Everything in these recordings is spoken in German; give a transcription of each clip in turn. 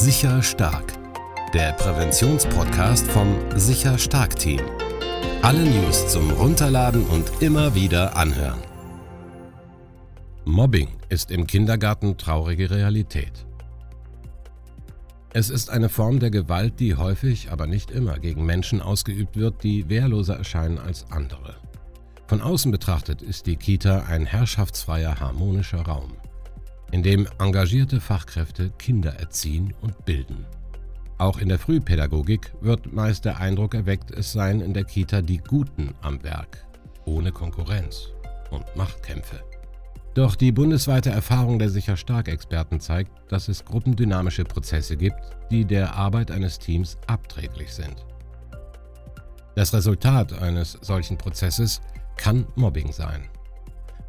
Sicher Stark, der Präventionspodcast vom Sicher Stark Team. Alle News zum Runterladen und immer wieder anhören. Mobbing ist im Kindergarten traurige Realität. Es ist eine Form der Gewalt, die häufig, aber nicht immer gegen Menschen ausgeübt wird, die wehrloser erscheinen als andere. Von außen betrachtet ist die Kita ein herrschaftsfreier, harmonischer Raum in dem engagierte Fachkräfte Kinder erziehen und bilden. Auch in der Frühpädagogik wird meist der Eindruck erweckt, es seien in der Kita die Guten am Werk, ohne Konkurrenz und Machtkämpfe. Doch die bundesweite Erfahrung der sicher stark Experten zeigt, dass es gruppendynamische Prozesse gibt, die der Arbeit eines Teams abträglich sind. Das Resultat eines solchen Prozesses kann Mobbing sein.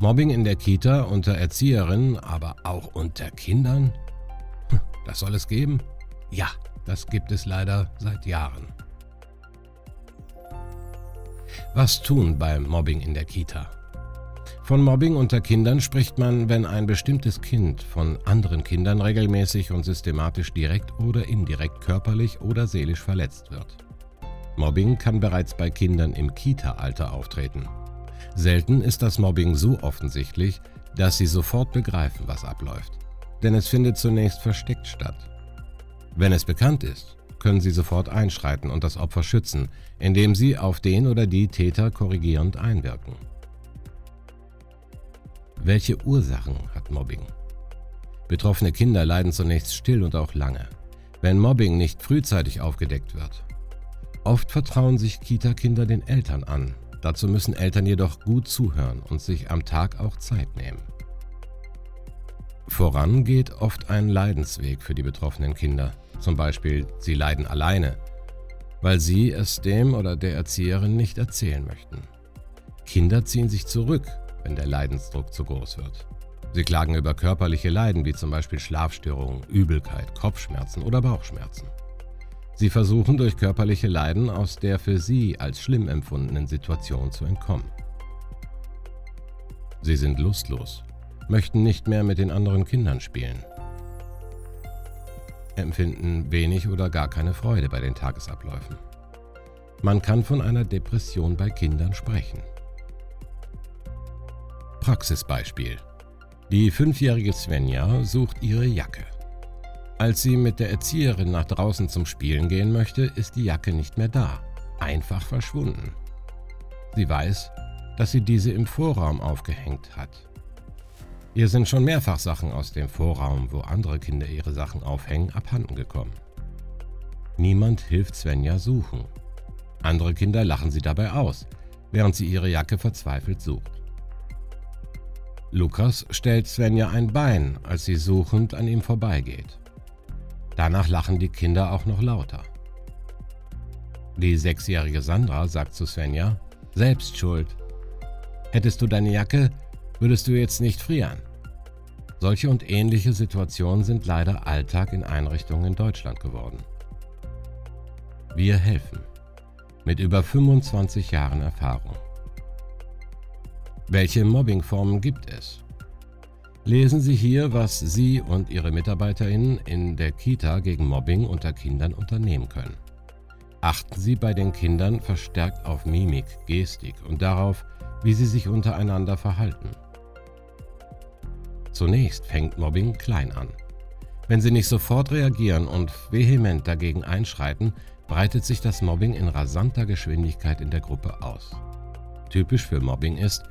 Mobbing in der Kita unter Erzieherinnen, aber auch unter Kindern? Hm, das soll es geben? Ja, das gibt es leider seit Jahren. Was tun beim Mobbing in der Kita? Von Mobbing unter Kindern spricht man, wenn ein bestimmtes Kind von anderen Kindern regelmäßig und systematisch direkt oder indirekt körperlich oder seelisch verletzt wird. Mobbing kann bereits bei Kindern im Kita-Alter auftreten. Selten ist das Mobbing so offensichtlich, dass sie sofort begreifen, was abläuft. Denn es findet zunächst versteckt statt. Wenn es bekannt ist, können sie sofort einschreiten und das Opfer schützen, indem sie auf den oder die Täter korrigierend einwirken. Welche Ursachen hat Mobbing? Betroffene Kinder leiden zunächst still und auch lange, wenn Mobbing nicht frühzeitig aufgedeckt wird. Oft vertrauen sich Kita-Kinder den Eltern an, Dazu müssen Eltern jedoch gut zuhören und sich am Tag auch Zeit nehmen. Voran geht oft ein Leidensweg für die betroffenen Kinder. Zum Beispiel, sie leiden alleine, weil sie es dem oder der Erzieherin nicht erzählen möchten. Kinder ziehen sich zurück, wenn der Leidensdruck zu groß wird. Sie klagen über körperliche Leiden wie zum Beispiel Schlafstörungen, Übelkeit, Kopfschmerzen oder Bauchschmerzen. Sie versuchen durch körperliche Leiden aus der für sie als schlimm empfundenen Situation zu entkommen. Sie sind lustlos, möchten nicht mehr mit den anderen Kindern spielen, empfinden wenig oder gar keine Freude bei den Tagesabläufen. Man kann von einer Depression bei Kindern sprechen. Praxisbeispiel. Die fünfjährige Svenja sucht ihre Jacke. Als sie mit der Erzieherin nach draußen zum Spielen gehen möchte, ist die Jacke nicht mehr da, einfach verschwunden. Sie weiß, dass sie diese im Vorraum aufgehängt hat. Ihr sind schon mehrfach Sachen aus dem Vorraum, wo andere Kinder ihre Sachen aufhängen, abhanden gekommen. Niemand hilft Svenja suchen. Andere Kinder lachen sie dabei aus, während sie ihre Jacke verzweifelt sucht. Lukas stellt Svenja ein Bein, als sie suchend an ihm vorbeigeht. Danach lachen die Kinder auch noch lauter. Die sechsjährige Sandra sagt zu Svenja, selbst schuld. Hättest du deine Jacke, würdest du jetzt nicht frieren. Solche und ähnliche Situationen sind leider Alltag in Einrichtungen in Deutschland geworden. Wir helfen. Mit über 25 Jahren Erfahrung. Welche Mobbingformen gibt es? Lesen Sie hier, was Sie und Ihre MitarbeiterInnen in der Kita gegen Mobbing unter Kindern unternehmen können. Achten Sie bei den Kindern verstärkt auf Mimik, Gestik und darauf, wie sie sich untereinander verhalten. Zunächst fängt Mobbing klein an. Wenn Sie nicht sofort reagieren und vehement dagegen einschreiten, breitet sich das Mobbing in rasanter Geschwindigkeit in der Gruppe aus. Typisch für Mobbing ist,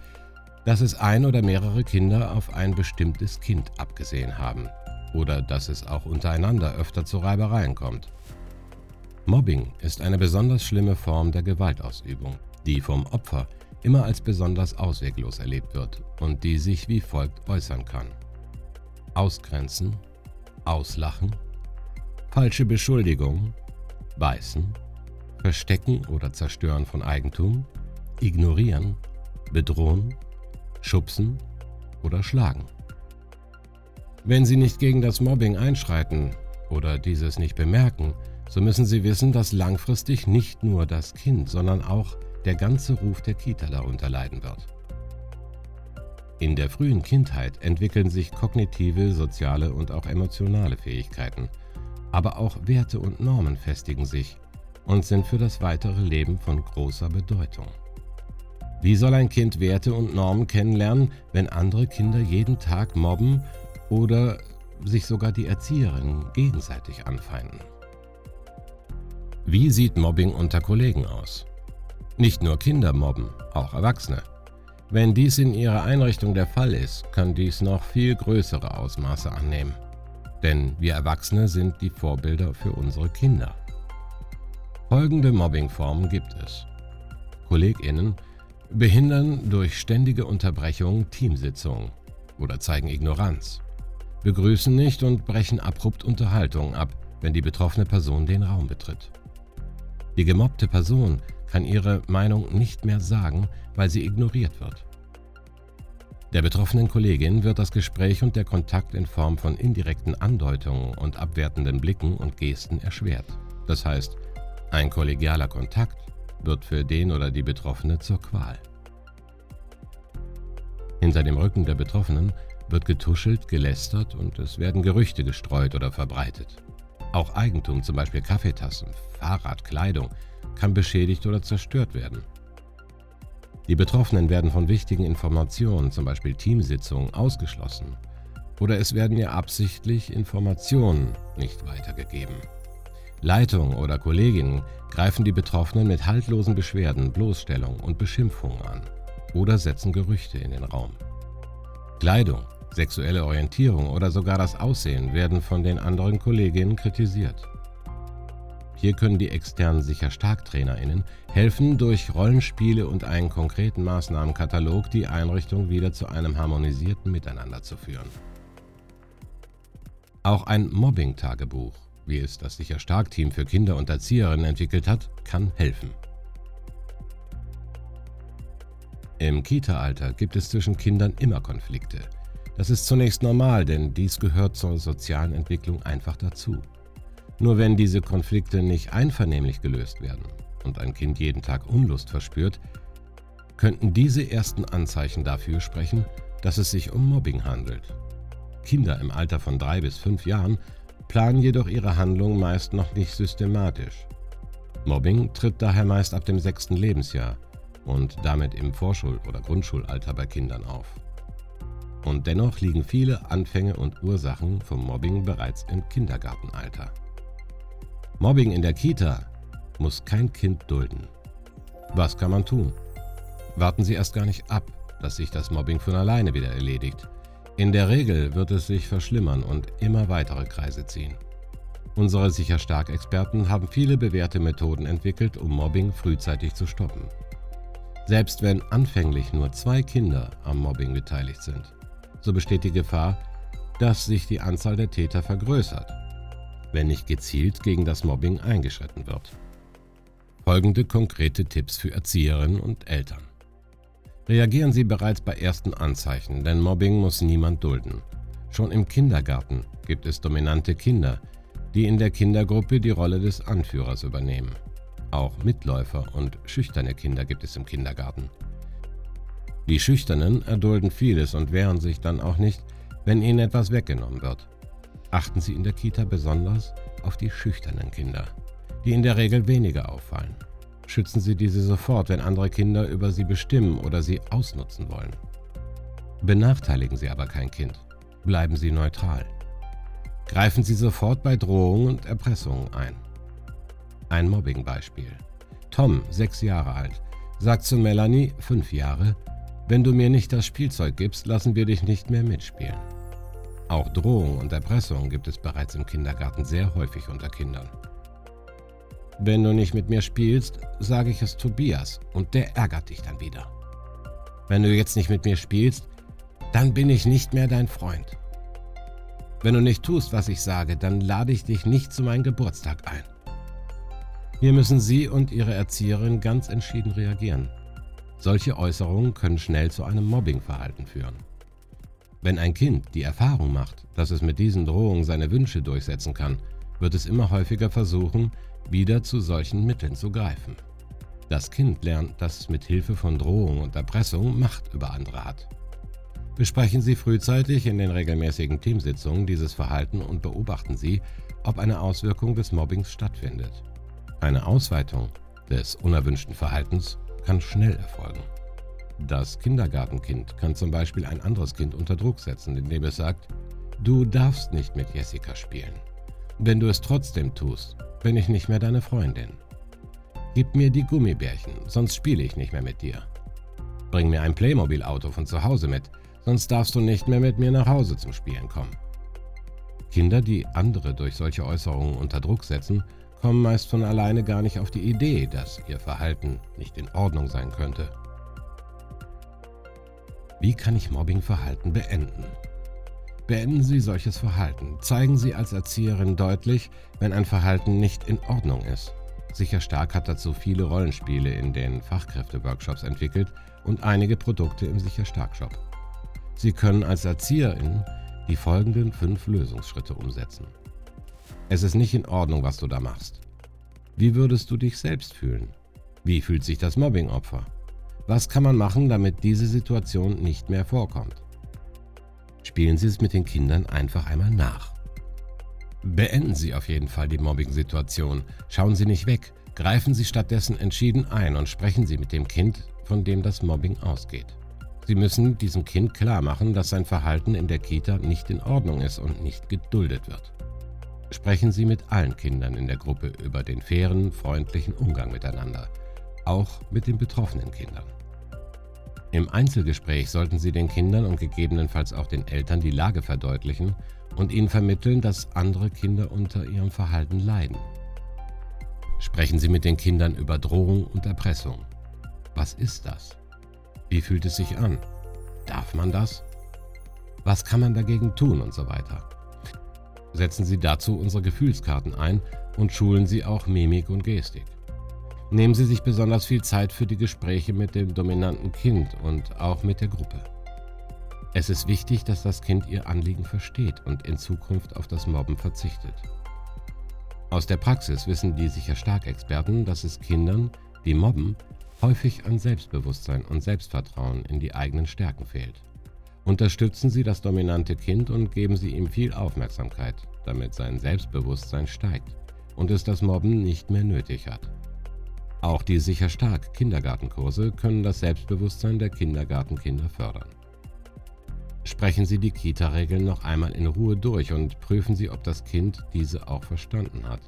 dass es ein oder mehrere Kinder auf ein bestimmtes Kind abgesehen haben oder dass es auch untereinander öfter zu Reibereien kommt. Mobbing ist eine besonders schlimme Form der Gewaltausübung, die vom Opfer immer als besonders ausweglos erlebt wird und die sich wie folgt äußern kann. Ausgrenzen, auslachen, falsche Beschuldigung, beißen, verstecken oder zerstören von Eigentum, ignorieren, bedrohen, schubsen oder schlagen. Wenn Sie nicht gegen das Mobbing einschreiten oder dieses nicht bemerken, so müssen Sie wissen, dass langfristig nicht nur das Kind, sondern auch der ganze Ruf der Kita darunter leiden wird. In der frühen Kindheit entwickeln sich kognitive, soziale und auch emotionale Fähigkeiten. Aber auch Werte und Normen festigen sich und sind für das weitere Leben von großer Bedeutung. Wie soll ein Kind Werte und Normen kennenlernen, wenn andere Kinder jeden Tag mobben oder sich sogar die Erzieherinnen gegenseitig anfeinden? Wie sieht Mobbing unter Kollegen aus? Nicht nur Kinder mobben, auch Erwachsene. Wenn dies in ihrer Einrichtung der Fall ist, kann dies noch viel größere Ausmaße annehmen. Denn wir Erwachsene sind die Vorbilder für unsere Kinder. Folgende Mobbingformen gibt es. Kolleginnen behindern durch ständige Unterbrechungen Teamsitzungen oder zeigen Ignoranz, begrüßen nicht und brechen abrupt Unterhaltungen ab, wenn die betroffene Person den Raum betritt. Die gemobbte Person kann ihre Meinung nicht mehr sagen, weil sie ignoriert wird. Der betroffenen Kollegin wird das Gespräch und der Kontakt in Form von indirekten Andeutungen und abwertenden Blicken und Gesten erschwert. Das heißt, ein kollegialer Kontakt wird für den oder die Betroffene zur Qual. Hinter dem Rücken der Betroffenen wird getuschelt, gelästert und es werden Gerüchte gestreut oder verbreitet. Auch Eigentum, zum Beispiel Kaffeetassen, Fahrrad, Kleidung, kann beschädigt oder zerstört werden. Die Betroffenen werden von wichtigen Informationen, zum Beispiel Teamsitzungen, ausgeschlossen oder es werden ihr absichtlich Informationen nicht weitergegeben. Leitung oder Kolleginnen greifen die Betroffenen mit haltlosen Beschwerden, Bloßstellung und Beschimpfungen an oder setzen Gerüchte in den Raum. Kleidung, sexuelle Orientierung oder sogar das Aussehen werden von den anderen Kolleginnen kritisiert. Hier können die externen Sicher-Stark-TrainerInnen helfen, durch Rollenspiele und einen konkreten Maßnahmenkatalog die Einrichtung wieder zu einem harmonisierten Miteinander zu führen. Auch ein Mobbing-Tagebuch, wie es das Sicher-Stark-Team für Kinder und Erzieherinnen entwickelt hat, kann helfen. Im Kita-Alter gibt es zwischen Kindern immer Konflikte. Das ist zunächst normal, denn dies gehört zur sozialen Entwicklung einfach dazu. Nur wenn diese Konflikte nicht einvernehmlich gelöst werden und ein Kind jeden Tag Unlust verspürt, könnten diese ersten Anzeichen dafür sprechen, dass es sich um Mobbing handelt. Kinder im Alter von drei bis fünf Jahren planen jedoch ihre Handlungen meist noch nicht systematisch. Mobbing tritt daher meist ab dem sechsten Lebensjahr und damit im Vorschul- oder Grundschulalter bei Kindern auf. Und dennoch liegen viele Anfänge und Ursachen vom Mobbing bereits im Kindergartenalter. Mobbing in der Kita muss kein Kind dulden. Was kann man tun? Warten Sie erst gar nicht ab, dass sich das Mobbing von alleine wieder erledigt. In der Regel wird es sich verschlimmern und immer weitere Kreise ziehen. Unsere sicher stark Experten haben viele bewährte Methoden entwickelt, um Mobbing frühzeitig zu stoppen. Selbst wenn anfänglich nur zwei Kinder am Mobbing beteiligt sind, so besteht die Gefahr, dass sich die Anzahl der Täter vergrößert, wenn nicht gezielt gegen das Mobbing eingeschritten wird. Folgende konkrete Tipps für Erzieherinnen und Eltern. Reagieren Sie bereits bei ersten Anzeichen, denn Mobbing muss niemand dulden. Schon im Kindergarten gibt es dominante Kinder, die in der Kindergruppe die Rolle des Anführers übernehmen. Auch Mitläufer und schüchterne Kinder gibt es im Kindergarten. Die Schüchternen erdulden vieles und wehren sich dann auch nicht, wenn ihnen etwas weggenommen wird. Achten Sie in der Kita besonders auf die schüchternen Kinder, die in der Regel weniger auffallen. Schützen Sie diese sofort, wenn andere Kinder über sie bestimmen oder sie ausnutzen wollen. Benachteiligen Sie aber kein Kind. Bleiben Sie neutral. Greifen Sie sofort bei Drohungen und Erpressungen ein. Ein Mobbing-Beispiel. Tom, sechs Jahre alt, sagt zu Melanie, fünf Jahre, wenn du mir nicht das Spielzeug gibst, lassen wir dich nicht mehr mitspielen. Auch Drohung und Erpressung gibt es bereits im Kindergarten sehr häufig unter Kindern. Wenn du nicht mit mir spielst, sage ich es Tobias und der ärgert dich dann wieder. Wenn du jetzt nicht mit mir spielst, dann bin ich nicht mehr dein Freund. Wenn du nicht tust, was ich sage, dann lade ich dich nicht zu meinem Geburtstag ein. Hier müssen Sie und Ihre Erzieherin ganz entschieden reagieren. Solche Äußerungen können schnell zu einem Mobbingverhalten führen. Wenn ein Kind die Erfahrung macht, dass es mit diesen Drohungen seine Wünsche durchsetzen kann, wird es immer häufiger versuchen, wieder zu solchen Mitteln zu greifen. Das Kind lernt, dass es mit Hilfe von Drohung und Erpressung Macht über andere hat. Besprechen Sie frühzeitig in den regelmäßigen Teamsitzungen dieses Verhalten und beobachten Sie, ob eine Auswirkung des Mobbings stattfindet. Eine Ausweitung des unerwünschten Verhaltens kann schnell erfolgen. Das Kindergartenkind kann zum Beispiel ein anderes Kind unter Druck setzen, indem es sagt, du darfst nicht mit Jessica spielen. Wenn du es trotzdem tust, bin ich nicht mehr deine Freundin. Gib mir die Gummibärchen, sonst spiele ich nicht mehr mit dir. Bring mir ein Playmobil-Auto von zu Hause mit, sonst darfst du nicht mehr mit mir nach Hause zum Spielen kommen. Kinder, die andere durch solche Äußerungen unter Druck setzen, kommen meist von alleine gar nicht auf die Idee, dass ihr Verhalten nicht in Ordnung sein könnte. Wie kann ich Mobbingverhalten beenden? Beenden Sie solches Verhalten. Zeigen Sie als Erzieherin deutlich, wenn ein Verhalten nicht in Ordnung ist. Sicher Stark hat dazu viele Rollenspiele in den Fachkräfteworkshops entwickelt und einige Produkte im Sicher Stark Shop. Sie können als Erzieherin die folgenden fünf Lösungsschritte umsetzen. Es ist nicht in Ordnung, was du da machst. Wie würdest du dich selbst fühlen? Wie fühlt sich das Mobbingopfer? Was kann man machen, damit diese Situation nicht mehr vorkommt? Spielen Sie es mit den Kindern einfach einmal nach. Beenden Sie auf jeden Fall die Mobbing-Situation. Schauen Sie nicht weg. Greifen Sie stattdessen entschieden ein und sprechen Sie mit dem Kind, von dem das Mobbing ausgeht. Sie müssen diesem Kind klar machen, dass sein Verhalten in der Kita nicht in Ordnung ist und nicht geduldet wird. Sprechen Sie mit allen Kindern in der Gruppe über den fairen, freundlichen Umgang miteinander, auch mit den betroffenen Kindern. Im Einzelgespräch sollten Sie den Kindern und gegebenenfalls auch den Eltern die Lage verdeutlichen und ihnen vermitteln, dass andere Kinder unter ihrem Verhalten leiden. Sprechen Sie mit den Kindern über Drohung und Erpressung. Was ist das? Wie fühlt es sich an? Darf man das? Was kann man dagegen tun und so weiter? Setzen Sie dazu unsere Gefühlskarten ein und schulen Sie auch Mimik und Gestik. Nehmen Sie sich besonders viel Zeit für die Gespräche mit dem dominanten Kind und auch mit der Gruppe. Es ist wichtig, dass das Kind Ihr Anliegen versteht und in Zukunft auf das Mobben verzichtet. Aus der Praxis wissen die sicher stark Experten, dass es Kindern, die mobben, häufig an Selbstbewusstsein und Selbstvertrauen in die eigenen Stärken fehlt. Unterstützen Sie das dominante Kind und geben Sie ihm viel Aufmerksamkeit, damit sein Selbstbewusstsein steigt und es das Mobben nicht mehr nötig hat. Auch die sicher stark Kindergartenkurse können das Selbstbewusstsein der Kindergartenkinder fördern. Sprechen Sie die Kita-Regeln noch einmal in Ruhe durch und prüfen Sie, ob das Kind diese auch verstanden hat.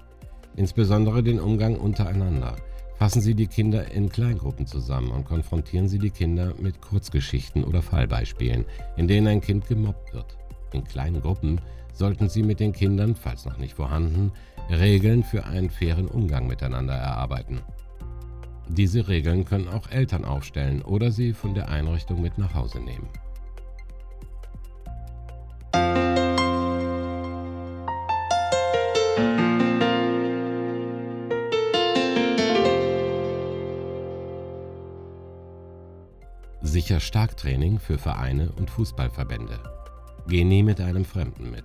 Insbesondere den Umgang untereinander – Fassen Sie die Kinder in Kleingruppen zusammen und konfrontieren Sie die Kinder mit Kurzgeschichten oder Fallbeispielen, in denen ein Kind gemobbt wird. In kleinen Gruppen sollten Sie mit den Kindern, falls noch nicht vorhanden, Regeln für einen fairen Umgang miteinander erarbeiten. Diese Regeln können auch Eltern aufstellen oder sie von der Einrichtung mit nach Hause nehmen. Sicher Starktraining für Vereine und Fußballverbände. Geh nie mit einem Fremden mit.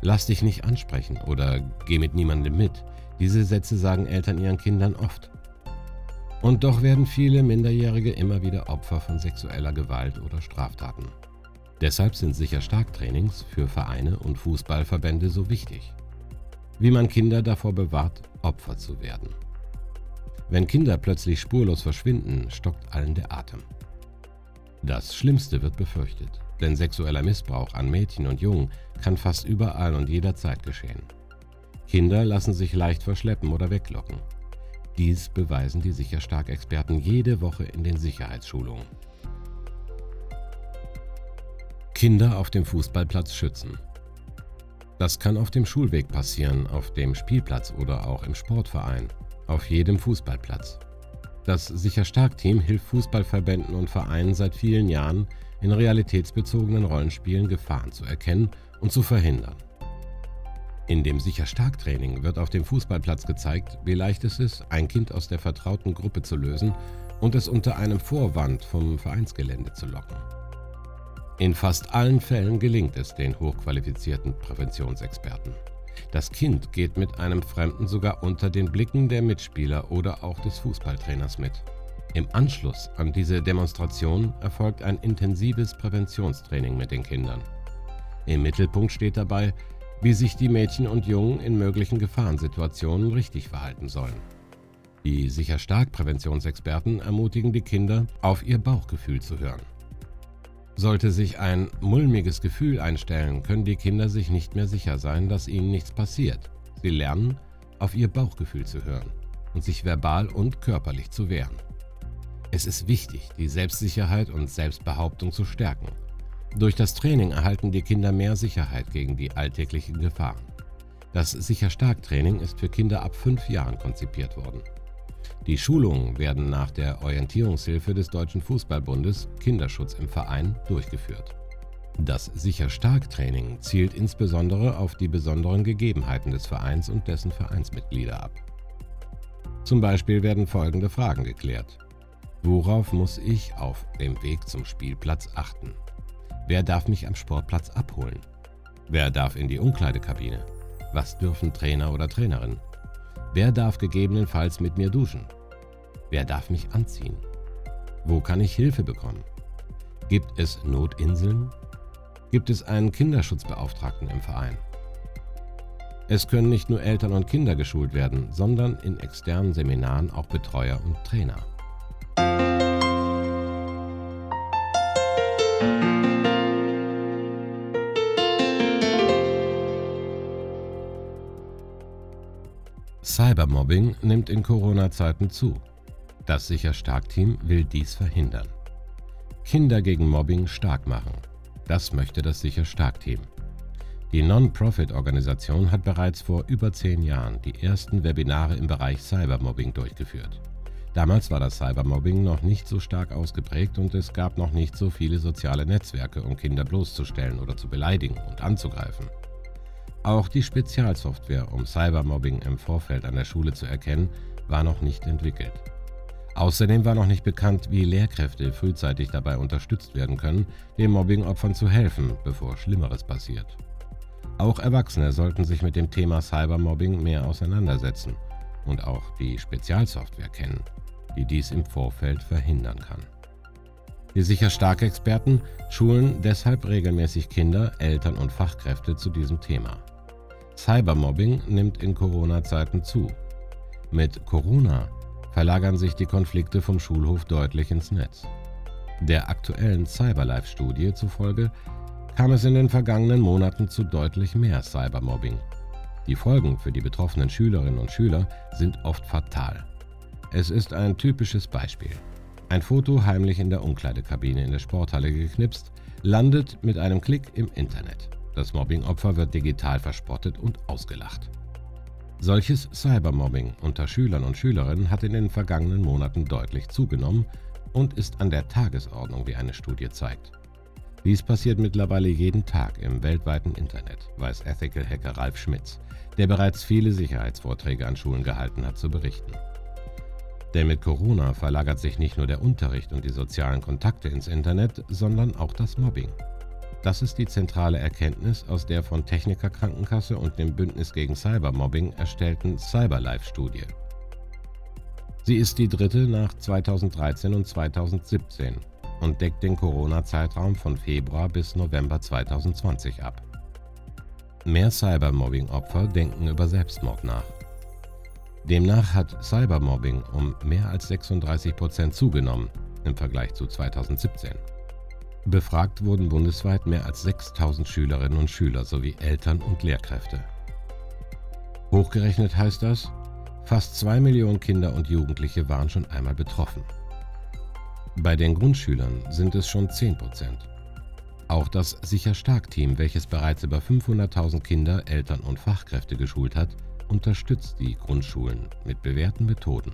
Lass dich nicht ansprechen oder geh mit niemandem mit. Diese Sätze sagen Eltern ihren Kindern oft. Und doch werden viele Minderjährige immer wieder Opfer von sexueller Gewalt oder Straftaten. Deshalb sind sicher Starktrainings für Vereine und Fußballverbände so wichtig. Wie man Kinder davor bewahrt, Opfer zu werden. Wenn Kinder plötzlich spurlos verschwinden, stockt allen der Atem. Das Schlimmste wird befürchtet, denn sexueller Missbrauch an Mädchen und Jungen kann fast überall und jederzeit geschehen. Kinder lassen sich leicht verschleppen oder weglocken. Dies beweisen die Sicherstark-Experten jede Woche in den Sicherheitsschulungen. Kinder auf dem Fußballplatz schützen. Das kann auf dem Schulweg passieren, auf dem Spielplatz oder auch im Sportverein auf jedem Fußballplatz. Das Sicher Stark Team hilft Fußballverbänden und Vereinen seit vielen Jahren, in realitätsbezogenen Rollenspielen Gefahren zu erkennen und zu verhindern. In dem Sicher Stark Training wird auf dem Fußballplatz gezeigt, wie leicht es ist, ein Kind aus der vertrauten Gruppe zu lösen und es unter einem Vorwand vom Vereinsgelände zu locken. In fast allen Fällen gelingt es den hochqualifizierten Präventionsexperten. Das Kind geht mit einem Fremden sogar unter den Blicken der Mitspieler oder auch des Fußballtrainers mit. Im Anschluss an diese Demonstration erfolgt ein intensives Präventionstraining mit den Kindern. Im Mittelpunkt steht dabei, wie sich die Mädchen und Jungen in möglichen Gefahrensituationen richtig verhalten sollen. Die sicher stark Präventionsexperten ermutigen die Kinder, auf ihr Bauchgefühl zu hören. Sollte sich ein mulmiges Gefühl einstellen, können die Kinder sich nicht mehr sicher sein, dass ihnen nichts passiert. Sie lernen, auf ihr Bauchgefühl zu hören und sich verbal und körperlich zu wehren. Es ist wichtig, die Selbstsicherheit und Selbstbehauptung zu stärken. Durch das Training erhalten die Kinder mehr Sicherheit gegen die alltäglichen Gefahren. Das Sicher-Stark-Training ist für Kinder ab fünf Jahren konzipiert worden. Die Schulungen werden nach der Orientierungshilfe des Deutschen Fußballbundes Kinderschutz im Verein durchgeführt. Das Sicher-Stark-Training zielt insbesondere auf die besonderen Gegebenheiten des Vereins und dessen Vereinsmitglieder ab. Zum Beispiel werden folgende Fragen geklärt. Worauf muss ich auf dem Weg zum Spielplatz achten? Wer darf mich am Sportplatz abholen? Wer darf in die Umkleidekabine? Was dürfen Trainer oder Trainerin? Wer darf gegebenenfalls mit mir duschen? Wer darf mich anziehen? Wo kann ich Hilfe bekommen? Gibt es Notinseln? Gibt es einen Kinderschutzbeauftragten im Verein? Es können nicht nur Eltern und Kinder geschult werden, sondern in externen Seminaren auch Betreuer und Trainer. Cybermobbing nimmt in Corona-Zeiten zu. Das Sicher-Stark-Team will dies verhindern. Kinder gegen Mobbing stark machen. Das möchte das Sicher-Stark-Team. Die Non-Profit-Organisation hat bereits vor über zehn Jahren die ersten Webinare im Bereich Cybermobbing durchgeführt. Damals war das Cybermobbing noch nicht so stark ausgeprägt und es gab noch nicht so viele soziale Netzwerke, um Kinder bloßzustellen oder zu beleidigen und anzugreifen. Auch die Spezialsoftware, um Cybermobbing im Vorfeld an der Schule zu erkennen, war noch nicht entwickelt. Außerdem war noch nicht bekannt, wie Lehrkräfte frühzeitig dabei unterstützt werden können, den Mobbingopfern zu helfen, bevor Schlimmeres passiert. Auch Erwachsene sollten sich mit dem Thema Cybermobbing mehr auseinandersetzen und auch die Spezialsoftware kennen die dies im Vorfeld verhindern kann. Die sicher starke Experten schulen deshalb regelmäßig Kinder, Eltern und Fachkräfte zu diesem Thema. Cybermobbing nimmt in Corona-Zeiten zu. Mit Corona verlagern sich die Konflikte vom Schulhof deutlich ins Netz. Der aktuellen Cyberlife-Studie zufolge kam es in den vergangenen Monaten zu deutlich mehr Cybermobbing. Die Folgen für die betroffenen Schülerinnen und Schüler sind oft fatal. Es ist ein typisches Beispiel. Ein Foto heimlich in der Umkleidekabine in der Sporthalle geknipst, landet mit einem Klick im Internet. Das Mobbingopfer wird digital verspottet und ausgelacht. Solches Cybermobbing unter Schülern und Schülerinnen hat in den vergangenen Monaten deutlich zugenommen und ist an der Tagesordnung, wie eine Studie zeigt. Dies passiert mittlerweile jeden Tag im weltweiten Internet, weiß Ethical Hacker Ralf Schmitz, der bereits viele Sicherheitsvorträge an Schulen gehalten hat, zu berichten. Denn mit Corona verlagert sich nicht nur der Unterricht und die sozialen Kontakte ins Internet, sondern auch das Mobbing. Das ist die zentrale Erkenntnis aus der von Techniker Krankenkasse und dem Bündnis gegen Cybermobbing erstellten Cyberlife-Studie. Sie ist die dritte nach 2013 und 2017 und deckt den Corona-Zeitraum von Februar bis November 2020 ab. Mehr Cybermobbing-Opfer denken über Selbstmord nach. Demnach hat Cybermobbing um mehr als 36 Prozent zugenommen im Vergleich zu 2017. Befragt wurden bundesweit mehr als 6000 Schülerinnen und Schüler sowie Eltern und Lehrkräfte. Hochgerechnet heißt das, fast 2 Millionen Kinder und Jugendliche waren schon einmal betroffen. Bei den Grundschülern sind es schon 10 Prozent. Auch das Sicher-Stark-Team, welches bereits über 500.000 Kinder, Eltern und Fachkräfte geschult hat, unterstützt die Grundschulen mit bewährten Methoden.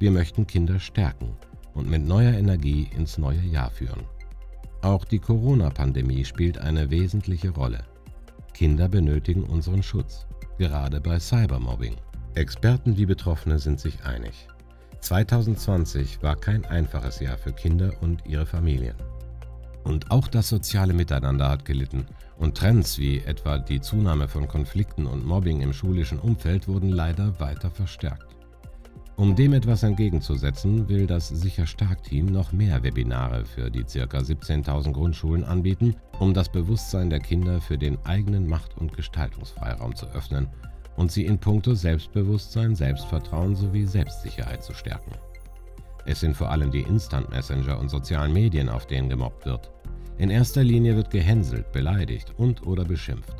Wir möchten Kinder stärken und mit neuer Energie ins neue Jahr führen. Auch die Corona-Pandemie spielt eine wesentliche Rolle. Kinder benötigen unseren Schutz, gerade bei Cybermobbing. Experten wie Betroffene sind sich einig. 2020 war kein einfaches Jahr für Kinder und ihre Familien. Und auch das soziale Miteinander hat gelitten und Trends wie etwa die Zunahme von Konflikten und Mobbing im schulischen Umfeld wurden leider weiter verstärkt. Um dem etwas entgegenzusetzen, will das Sicher Stark Team noch mehr Webinare für die ca. 17.000 Grundschulen anbieten, um das Bewusstsein der Kinder für den eigenen Macht- und Gestaltungsfreiraum zu öffnen und sie in puncto Selbstbewusstsein, Selbstvertrauen sowie Selbstsicherheit zu stärken. Es sind vor allem die Instant Messenger und sozialen Medien, auf denen gemobbt wird. In erster Linie wird gehänselt, beleidigt und oder beschimpft.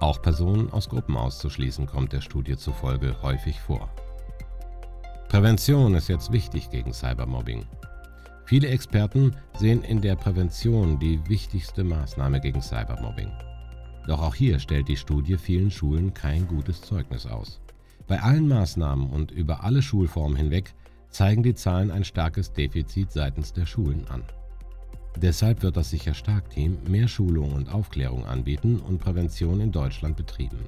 Auch Personen aus Gruppen auszuschließen kommt der Studie zufolge häufig vor. Prävention ist jetzt wichtig gegen Cybermobbing. Viele Experten sehen in der Prävention die wichtigste Maßnahme gegen Cybermobbing. Doch auch hier stellt die Studie vielen Schulen kein gutes Zeugnis aus. Bei allen Maßnahmen und über alle Schulformen hinweg zeigen die Zahlen ein starkes Defizit seitens der Schulen an. Deshalb wird das Sicher Stark Team mehr Schulung und Aufklärung anbieten und Prävention in Deutschland betreiben.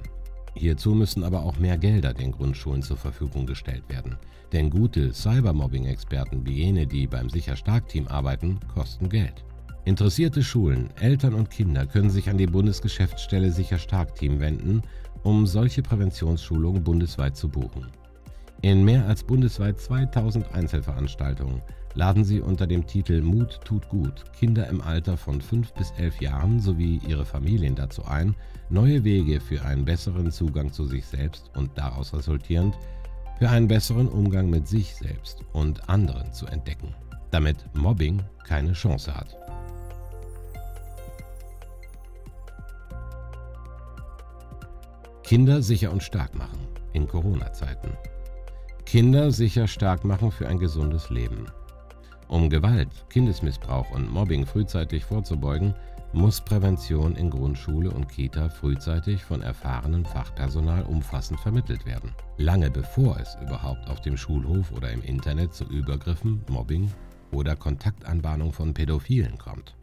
Hierzu müssen aber auch mehr Gelder den Grundschulen zur Verfügung gestellt werden. Denn gute Cybermobbing-Experten wie jene, die beim Sicher Stark Team arbeiten, kosten Geld. Interessierte Schulen, Eltern und Kinder können sich an die Bundesgeschäftsstelle Sicher Stark Team wenden, um solche Präventionsschulungen bundesweit zu buchen. In mehr als bundesweit 2000 Einzelveranstaltungen laden sie unter dem Titel Mut tut gut Kinder im Alter von 5 bis 11 Jahren sowie ihre Familien dazu ein, neue Wege für einen besseren Zugang zu sich selbst und daraus resultierend für einen besseren Umgang mit sich selbst und anderen zu entdecken, damit Mobbing keine Chance hat. Kinder sicher und stark machen in Corona-Zeiten. Kinder sicher stark machen für ein gesundes Leben. Um Gewalt, Kindesmissbrauch und Mobbing frühzeitig vorzubeugen, muss Prävention in Grundschule und Kita frühzeitig von erfahrenem Fachpersonal umfassend vermittelt werden. Lange bevor es überhaupt auf dem Schulhof oder im Internet zu Übergriffen, Mobbing oder Kontaktanbahnung von Pädophilen kommt.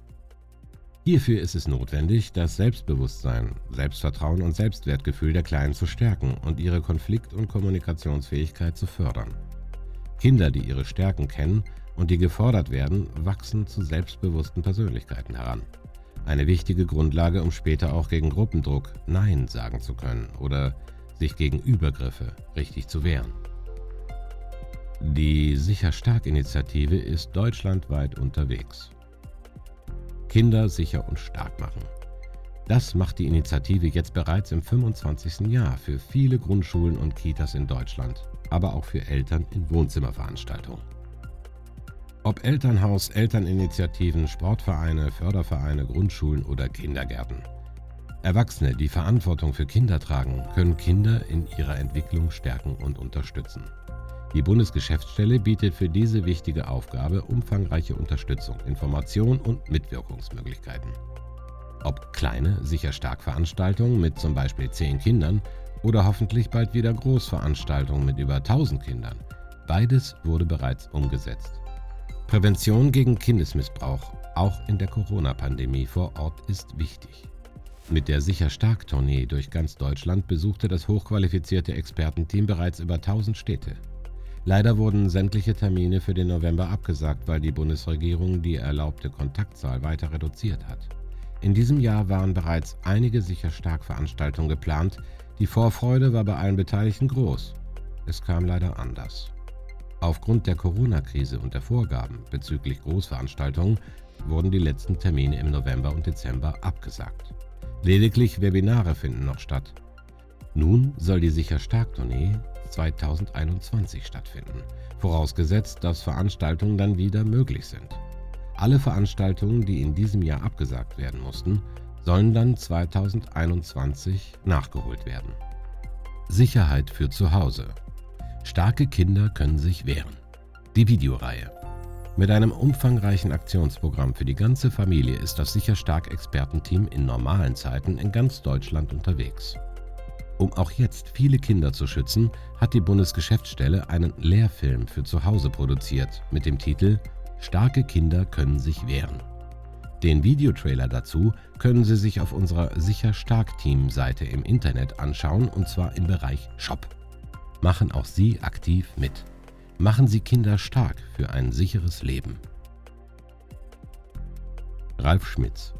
Hierfür ist es notwendig, das Selbstbewusstsein, Selbstvertrauen und Selbstwertgefühl der Kleinen zu stärken und ihre Konflikt- und Kommunikationsfähigkeit zu fördern. Kinder, die ihre Stärken kennen und die gefordert werden, wachsen zu selbstbewussten Persönlichkeiten heran. Eine wichtige Grundlage, um später auch gegen Gruppendruck Nein sagen zu können oder sich gegen Übergriffe richtig zu wehren. Die Sicher Stark Initiative ist deutschlandweit unterwegs. Kinder sicher und stark machen. Das macht die Initiative jetzt bereits im 25. Jahr für viele Grundschulen und Kitas in Deutschland, aber auch für Eltern in Wohnzimmerveranstaltungen. Ob Elternhaus, Elterninitiativen, Sportvereine, Fördervereine, Grundschulen oder Kindergärten. Erwachsene, die Verantwortung für Kinder tragen, können Kinder in ihrer Entwicklung stärken und unterstützen. Die Bundesgeschäftsstelle bietet für diese wichtige Aufgabe umfangreiche Unterstützung, Information und Mitwirkungsmöglichkeiten. Ob kleine, sicher stark Veranstaltungen mit zum Beispiel 10 Kindern oder hoffentlich bald wieder Großveranstaltungen mit über 1000 Kindern, beides wurde bereits umgesetzt. Prävention gegen Kindesmissbrauch, auch in der Corona-Pandemie vor Ort, ist wichtig. Mit der Sicher Stark Tournee durch ganz Deutschland besuchte das hochqualifizierte Expertenteam bereits über 1000 Städte. Leider wurden sämtliche Termine für den November abgesagt, weil die Bundesregierung die erlaubte Kontaktzahl weiter reduziert hat. In diesem Jahr waren bereits einige Sicher Stark Veranstaltungen geplant. Die Vorfreude war bei allen Beteiligten groß. Es kam leider anders. Aufgrund der Corona-Krise und der Vorgaben bezüglich Großveranstaltungen wurden die letzten Termine im November und Dezember abgesagt. Lediglich Webinare finden noch statt. Nun soll die Sicher Stark Tournee 2021 stattfinden, vorausgesetzt, dass Veranstaltungen dann wieder möglich sind. Alle Veranstaltungen, die in diesem Jahr abgesagt werden mussten, sollen dann 2021 nachgeholt werden. Sicherheit für zu Hause. Starke Kinder können sich wehren. Die Videoreihe. Mit einem umfangreichen Aktionsprogramm für die ganze Familie ist das Sicher Stark Expertenteam in normalen Zeiten in ganz Deutschland unterwegs. Um auch jetzt viele Kinder zu schützen, hat die Bundesgeschäftsstelle einen Lehrfilm für zu Hause produziert mit dem Titel Starke Kinder können sich wehren. Den Videotrailer dazu können Sie sich auf unserer Sicher Stark Team Seite im Internet anschauen und zwar im Bereich Shop machen auch Sie aktiv mit. Machen Sie Kinder stark für ein sicheres Leben. Ralf Schmitz.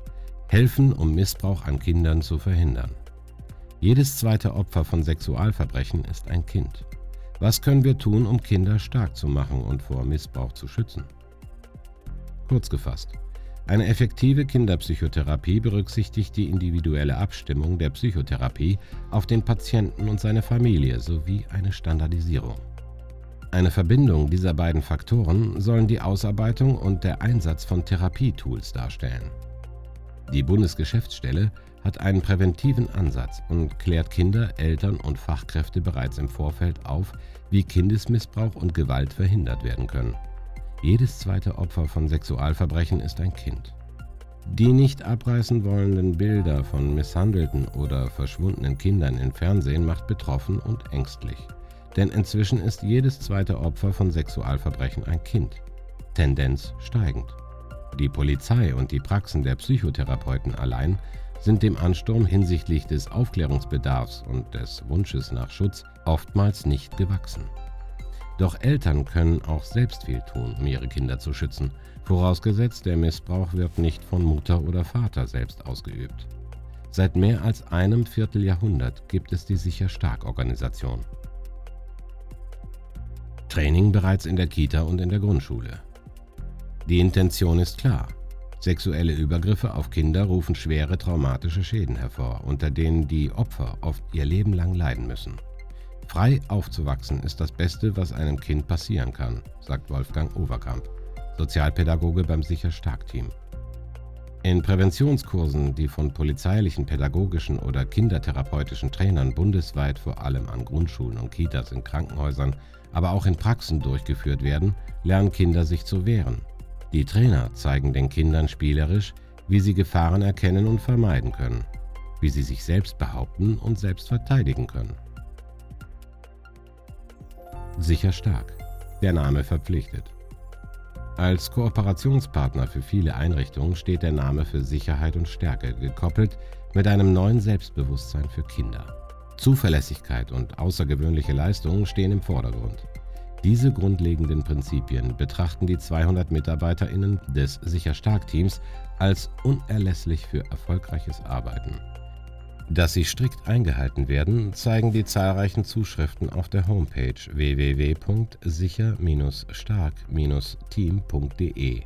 Helfen, um Missbrauch an Kindern zu verhindern. Jedes zweite Opfer von Sexualverbrechen ist ein Kind. Was können wir tun, um Kinder stark zu machen und vor Missbrauch zu schützen? Kurz gefasst, eine effektive Kinderpsychotherapie berücksichtigt die individuelle Abstimmung der Psychotherapie auf den Patienten und seine Familie sowie eine Standardisierung. Eine Verbindung dieser beiden Faktoren sollen die Ausarbeitung und der Einsatz von Therapietools darstellen. Die Bundesgeschäftsstelle hat einen präventiven Ansatz und klärt Kinder, Eltern und Fachkräfte bereits im Vorfeld auf, wie Kindesmissbrauch und Gewalt verhindert werden können. Jedes zweite Opfer von Sexualverbrechen ist ein Kind. Die nicht abreißen wollenden Bilder von misshandelten oder verschwundenen Kindern im Fernsehen macht betroffen und ängstlich. Denn inzwischen ist jedes zweite Opfer von Sexualverbrechen ein Kind. Tendenz steigend. Die Polizei und die Praxen der Psychotherapeuten allein sind dem Ansturm hinsichtlich des Aufklärungsbedarfs und des Wunsches nach Schutz oftmals nicht gewachsen. Doch Eltern können auch selbst viel tun, um ihre Kinder zu schützen, vorausgesetzt der Missbrauch wird nicht von Mutter oder Vater selbst ausgeübt. Seit mehr als einem Vierteljahrhundert gibt es die Sicher Stark Organisation. Training bereits in der Kita und in der Grundschule. Die Intention ist klar. Sexuelle Übergriffe auf Kinder rufen schwere traumatische Schäden hervor, unter denen die Opfer oft ihr Leben lang leiden müssen. Frei aufzuwachsen ist das Beste, was einem Kind passieren kann, sagt Wolfgang Overkamp, Sozialpädagoge beim Sicher Stark Team. In Präventionskursen, die von polizeilichen, pädagogischen oder kindertherapeutischen Trainern bundesweit vor allem an Grundschulen und Kitas in Krankenhäusern, aber auch in Praxen durchgeführt werden, lernen Kinder sich zu wehren, die Trainer zeigen den Kindern spielerisch, wie sie Gefahren erkennen und vermeiden können, wie sie sich selbst behaupten und selbst verteidigen können. Sicher stark. Der Name verpflichtet. Als Kooperationspartner für viele Einrichtungen steht der Name für Sicherheit und Stärke, gekoppelt mit einem neuen Selbstbewusstsein für Kinder. Zuverlässigkeit und außergewöhnliche Leistungen stehen im Vordergrund. Diese grundlegenden Prinzipien betrachten die 200 MitarbeiterInnen des Sicher Stark Teams als unerlässlich für erfolgreiches Arbeiten. Dass sie strikt eingehalten werden, zeigen die zahlreichen Zuschriften auf der Homepage www.sicher-stark-team.de,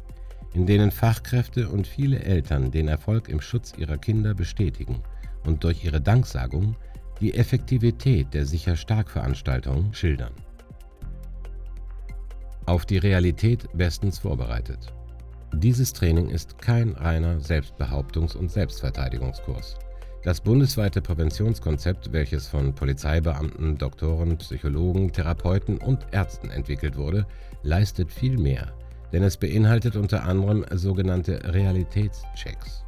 in denen Fachkräfte und viele Eltern den Erfolg im Schutz ihrer Kinder bestätigen und durch ihre Danksagung die Effektivität der Sicher Stark Veranstaltung schildern auf die Realität bestens vorbereitet. Dieses Training ist kein reiner Selbstbehauptungs- und Selbstverteidigungskurs. Das bundesweite Präventionskonzept, welches von Polizeibeamten, Doktoren, Psychologen, Therapeuten und Ärzten entwickelt wurde, leistet viel mehr, denn es beinhaltet unter anderem sogenannte Realitätschecks.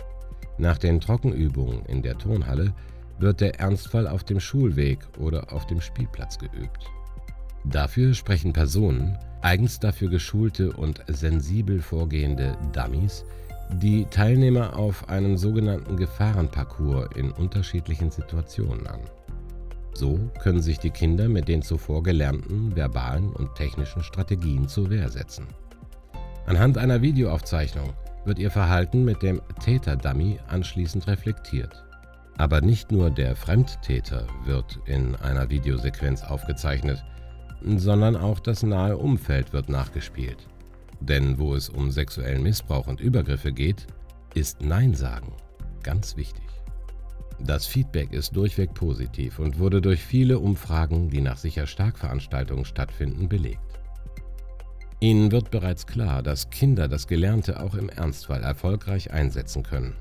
Nach den Trockenübungen in der Turnhalle wird der Ernstfall auf dem Schulweg oder auf dem Spielplatz geübt. Dafür sprechen Personen, eigens dafür geschulte und sensibel vorgehende Dummies, die Teilnehmer auf einem sogenannten Gefahrenparcours in unterschiedlichen Situationen an. So können sich die Kinder mit den zuvor gelernten verbalen und technischen Strategien zur Wehr setzen. Anhand einer Videoaufzeichnung wird ihr Verhalten mit dem Täter-Dummy anschließend reflektiert. Aber nicht nur der Fremdtäter wird in einer Videosequenz aufgezeichnet, sondern auch das nahe Umfeld wird nachgespielt. Denn wo es um sexuellen Missbrauch und Übergriffe geht, ist Nein sagen ganz wichtig. Das Feedback ist durchweg positiv und wurde durch viele Umfragen, die nach sicher Stark-Veranstaltungen stattfinden, belegt. Ihnen wird bereits klar, dass Kinder das Gelernte auch im Ernstfall erfolgreich einsetzen können.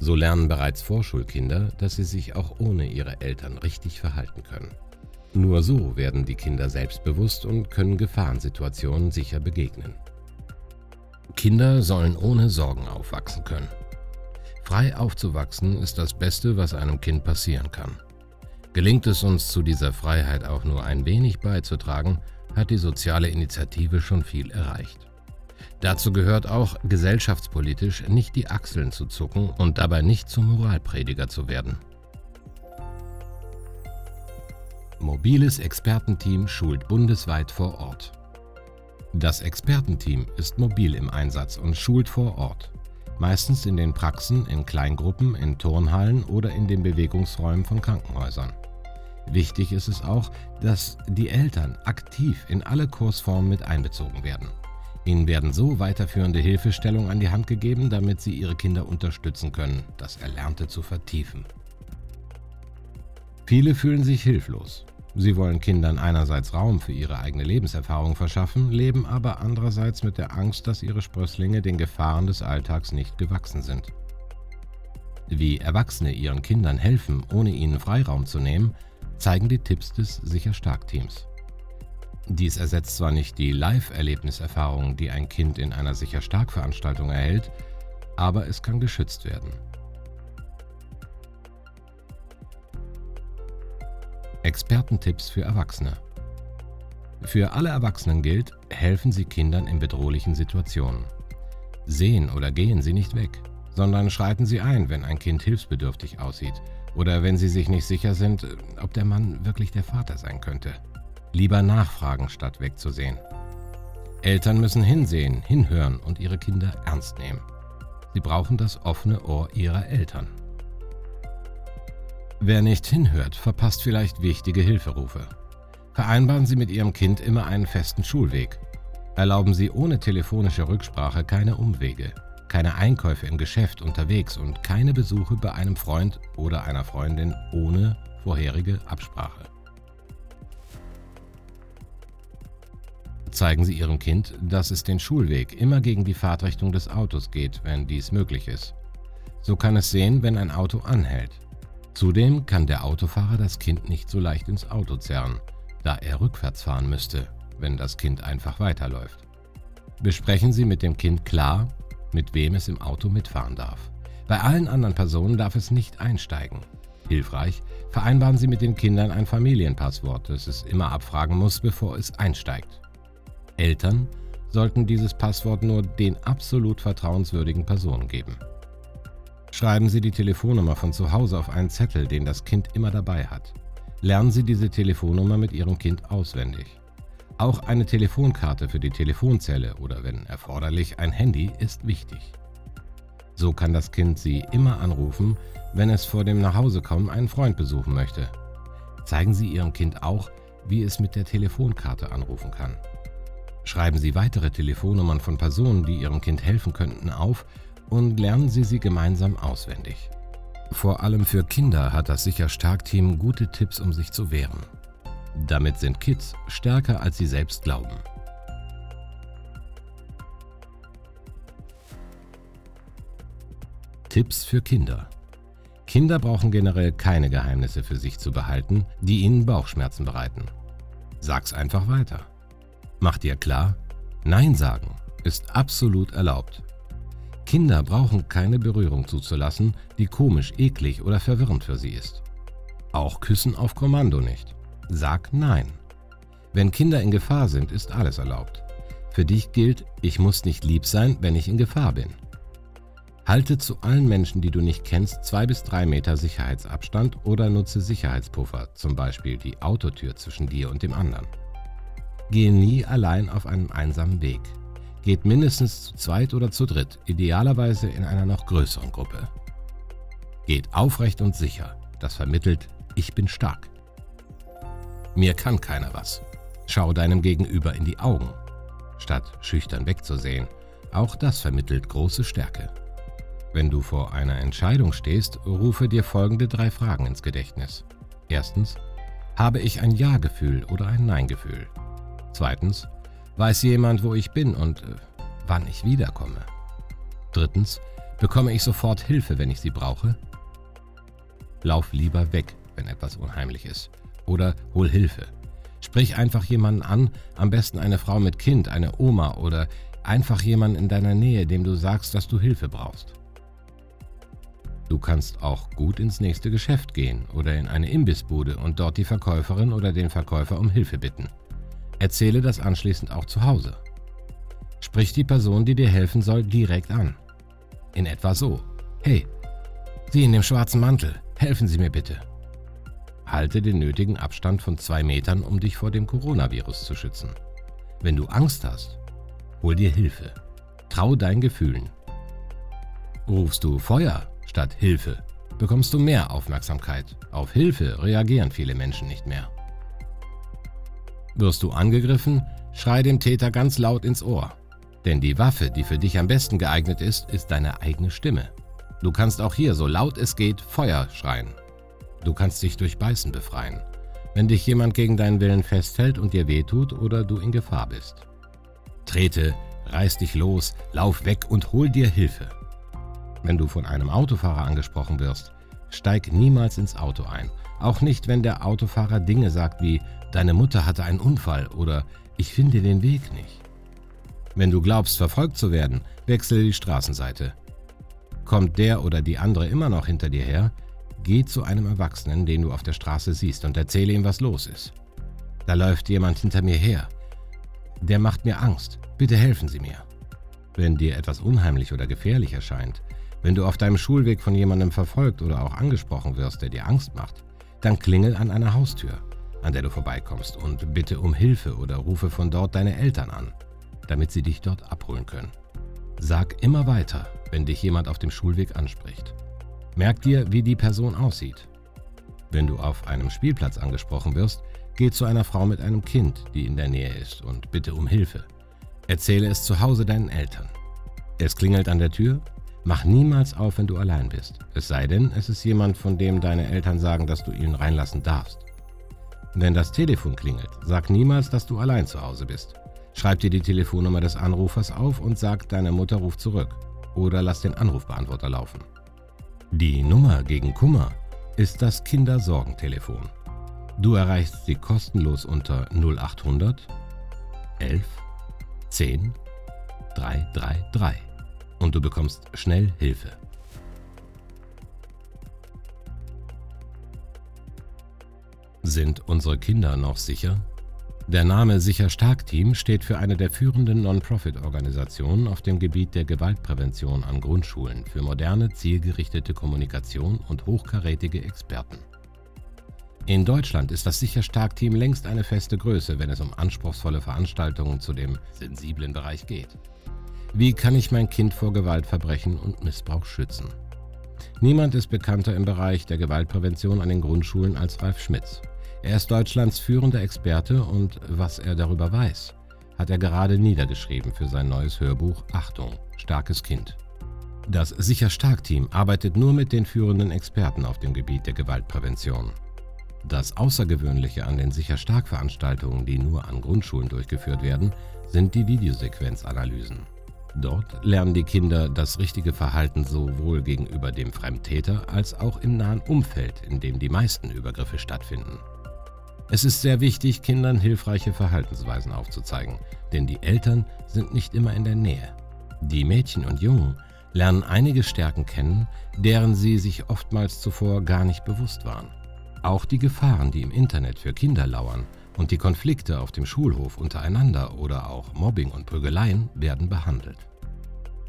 So lernen bereits Vorschulkinder, dass sie sich auch ohne ihre Eltern richtig verhalten können. Nur so werden die Kinder selbstbewusst und können Gefahrensituationen sicher begegnen. Kinder sollen ohne Sorgen aufwachsen können. Frei aufzuwachsen ist das Beste, was einem Kind passieren kann. Gelingt es uns zu dieser Freiheit auch nur ein wenig beizutragen, hat die soziale Initiative schon viel erreicht. Dazu gehört auch, gesellschaftspolitisch nicht die Achseln zu zucken und dabei nicht zum Moralprediger zu werden. Mobiles Expertenteam schult bundesweit vor Ort. Das Expertenteam ist mobil im Einsatz und schult vor Ort, meistens in den Praxen, in Kleingruppen, in Turnhallen oder in den Bewegungsräumen von Krankenhäusern. Wichtig ist es auch, dass die Eltern aktiv in alle Kursformen mit einbezogen werden. Ihnen werden so weiterführende Hilfestellungen an die Hand gegeben, damit Sie Ihre Kinder unterstützen können, das Erlernte zu vertiefen. Viele fühlen sich hilflos. Sie wollen Kindern einerseits Raum für ihre eigene Lebenserfahrung verschaffen, leben aber andererseits mit der Angst, dass ihre Sprösslinge den Gefahren des Alltags nicht gewachsen sind. Wie Erwachsene ihren Kindern helfen, ohne ihnen Freiraum zu nehmen, zeigen die Tipps des Sicher Stark Teams. Dies ersetzt zwar nicht die Live-Erlebniserfahrung, die ein Kind in einer Sicher Stark Veranstaltung erhält, aber es kann geschützt werden. Expertentipps für Erwachsene Für alle Erwachsenen gilt, helfen Sie Kindern in bedrohlichen Situationen. Sehen oder gehen Sie nicht weg, sondern schreiten Sie ein, wenn ein Kind hilfsbedürftig aussieht oder wenn Sie sich nicht sicher sind, ob der Mann wirklich der Vater sein könnte. Lieber nachfragen, statt wegzusehen. Eltern müssen hinsehen, hinhören und ihre Kinder ernst nehmen. Sie brauchen das offene Ohr ihrer Eltern. Wer nicht hinhört, verpasst vielleicht wichtige Hilferufe. Vereinbaren Sie mit Ihrem Kind immer einen festen Schulweg. Erlauben Sie ohne telefonische Rücksprache keine Umwege keine Einkäufe im Geschäft unterwegs und keine Besuche bei einem Freund oder einer Freundin ohne vorherige Absprache. Zeigen Sie Ihrem Kind, dass es den Schulweg immer gegen die Fahrtrichtung des Autos geht, wenn dies möglich ist. So kann es sehen, wenn ein Auto anhält. Zudem kann der Autofahrer das Kind nicht so leicht ins Auto zerren, da er rückwärts fahren müsste, wenn das Kind einfach weiterläuft. Besprechen Sie mit dem Kind klar, mit wem es im Auto mitfahren darf. Bei allen anderen Personen darf es nicht einsteigen. Hilfreich, vereinbaren Sie mit den Kindern ein Familienpasswort, das es immer abfragen muss, bevor es einsteigt. Eltern sollten dieses Passwort nur den absolut vertrauenswürdigen Personen geben. Schreiben Sie die Telefonnummer von zu Hause auf einen Zettel, den das Kind immer dabei hat. Lernen Sie diese Telefonnummer mit Ihrem Kind auswendig. Auch eine Telefonkarte für die Telefonzelle oder wenn erforderlich ein Handy ist wichtig. So kann das Kind Sie immer anrufen, wenn es vor dem Nachhausekommen einen Freund besuchen möchte. Zeigen Sie Ihrem Kind auch, wie es mit der Telefonkarte anrufen kann. Schreiben Sie weitere Telefonnummern von Personen, die Ihrem Kind helfen könnten, auf und lernen Sie sie gemeinsam auswendig. Vor allem für Kinder hat das Sicher Stark Team gute Tipps, um sich zu wehren. Damit sind Kids stärker, als sie selbst glauben. Tipps für Kinder. Kinder brauchen generell keine Geheimnisse für sich zu behalten, die ihnen Bauchschmerzen bereiten. Sag's einfach weiter. Mach dir klar, Nein sagen ist absolut erlaubt. Kinder brauchen keine Berührung zuzulassen, die komisch, eklig oder verwirrend für sie ist. Auch Küssen auf Kommando nicht. Sag Nein. Wenn Kinder in Gefahr sind, ist alles erlaubt. Für dich gilt, ich muss nicht lieb sein, wenn ich in Gefahr bin. Halte zu allen Menschen, die du nicht kennst, zwei bis drei Meter Sicherheitsabstand oder nutze Sicherheitspuffer, zum Beispiel die Autotür zwischen dir und dem anderen. Gehe nie allein auf einem einsamen Weg. Geht mindestens zu zweit oder zu dritt, idealerweise in einer noch größeren Gruppe. Geht aufrecht und sicher. Das vermittelt, ich bin stark. Mir kann keiner was. Schau deinem Gegenüber in die Augen, statt schüchtern wegzusehen. Auch das vermittelt große Stärke. Wenn du vor einer Entscheidung stehst, rufe dir folgende drei Fragen ins Gedächtnis. Erstens, habe ich ein Ja-Gefühl oder ein Nein-Gefühl? Zweitens, weiß jemand, wo ich bin und äh, wann ich wiederkomme? Drittens, bekomme ich sofort Hilfe, wenn ich sie brauche? Lauf lieber weg, wenn etwas unheimlich ist oder hol Hilfe. Sprich einfach jemanden an, am besten eine Frau mit Kind, eine Oma oder einfach jemanden in deiner Nähe, dem du sagst, dass du Hilfe brauchst. Du kannst auch gut ins nächste Geschäft gehen oder in eine Imbissbude und dort die Verkäuferin oder den Verkäufer um Hilfe bitten. Erzähle das anschließend auch zu Hause. Sprich die Person, die dir helfen soll, direkt an. In etwa so. Hey, Sie in dem schwarzen Mantel, helfen Sie mir bitte. Halte den nötigen Abstand von zwei Metern, um dich vor dem Coronavirus zu schützen. Wenn du Angst hast, hol dir Hilfe. Trau deinen Gefühlen. Rufst du Feuer statt Hilfe, bekommst du mehr Aufmerksamkeit. Auf Hilfe reagieren viele Menschen nicht mehr. Wirst du angegriffen, schrei dem Täter ganz laut ins Ohr. Denn die Waffe, die für dich am besten geeignet ist, ist deine eigene Stimme. Du kannst auch hier so laut es geht Feuer schreien. Du kannst dich durch Beißen befreien, wenn dich jemand gegen deinen Willen festhält und dir wehtut oder du in Gefahr bist. Trete, reiß dich los, lauf weg und hol dir Hilfe. Wenn du von einem Autofahrer angesprochen wirst, steig niemals ins Auto ein. Auch nicht, wenn der Autofahrer Dinge sagt wie Deine Mutter hatte einen Unfall oder Ich finde den Weg nicht. Wenn du glaubst, verfolgt zu werden, wechsle die Straßenseite. Kommt der oder die andere immer noch hinter dir her, geh zu einem Erwachsenen, den du auf der Straße siehst, und erzähle ihm, was los ist. Da läuft jemand hinter mir her. Der macht mir Angst. Bitte helfen Sie mir. Wenn dir etwas unheimlich oder gefährlich erscheint, wenn du auf deinem Schulweg von jemandem verfolgt oder auch angesprochen wirst, der dir Angst macht, dann klingel an einer Haustür, an der du vorbeikommst und bitte um Hilfe oder rufe von dort deine Eltern an, damit sie dich dort abholen können. Sag immer weiter, wenn dich jemand auf dem Schulweg anspricht. Merk dir, wie die Person aussieht. Wenn du auf einem Spielplatz angesprochen wirst, geh zu einer Frau mit einem Kind, die in der Nähe ist, und bitte um Hilfe. Erzähle es zu Hause deinen Eltern. Es klingelt an der Tür, Mach niemals auf, wenn du allein bist. Es sei denn, es ist jemand, von dem deine Eltern sagen, dass du ihn reinlassen darfst. Wenn das Telefon klingelt, sag niemals, dass du allein zu Hause bist. Schreib dir die Telefonnummer des Anrufers auf und sag, deine Mutter ruft zurück. Oder lass den Anrufbeantworter laufen. Die Nummer gegen Kummer ist das Kindersorgentelefon. Du erreichst sie kostenlos unter 0800 11 10 333 und du bekommst schnell Hilfe. Sind unsere Kinder noch sicher? Der Name Sicher Stark Team steht für eine der führenden Non-Profit-Organisationen auf dem Gebiet der Gewaltprävention an Grundschulen für moderne, zielgerichtete Kommunikation und hochkarätige Experten. In Deutschland ist das Sicher Stark Team längst eine feste Größe, wenn es um anspruchsvolle Veranstaltungen zu dem sensiblen Bereich geht. Wie kann ich mein Kind vor Gewaltverbrechen und Missbrauch schützen? Niemand ist bekannter im Bereich der Gewaltprävention an den Grundschulen als Ralf Schmitz. Er ist Deutschlands führender Experte und was er darüber weiß, hat er gerade niedergeschrieben für sein neues Hörbuch Achtung, starkes Kind. Das Sicher Stark Team arbeitet nur mit den führenden Experten auf dem Gebiet der Gewaltprävention. Das Außergewöhnliche an den Sicher Stark Veranstaltungen, die nur an Grundschulen durchgeführt werden, sind die Videosequenzanalysen. Dort lernen die Kinder das richtige Verhalten sowohl gegenüber dem Fremdtäter als auch im nahen Umfeld, in dem die meisten Übergriffe stattfinden. Es ist sehr wichtig, Kindern hilfreiche Verhaltensweisen aufzuzeigen, denn die Eltern sind nicht immer in der Nähe. Die Mädchen und Jungen lernen einige Stärken kennen, deren sie sich oftmals zuvor gar nicht bewusst waren. Auch die Gefahren, die im Internet für Kinder lauern, und die Konflikte auf dem Schulhof untereinander oder auch Mobbing und Prügeleien werden behandelt.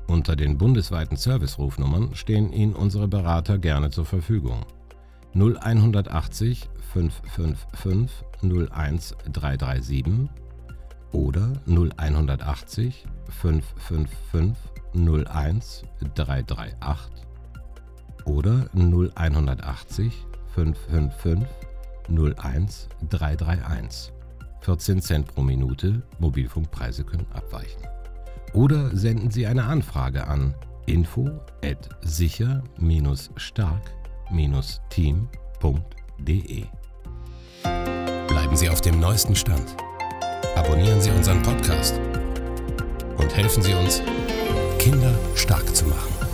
Unter den bundesweiten Service-Rufnummern stehen Ihnen unsere Berater gerne zur Verfügung. 0180 555 01337 oder 0180 555 01338 oder 0180 555 01 331. 14 Cent pro Minute, Mobilfunkpreise können abweichen. Oder senden Sie eine Anfrage an info at sicher-stark-team.de. Bleiben Sie auf dem neuesten Stand. Abonnieren Sie unseren Podcast und helfen Sie uns, Kinder stark zu machen.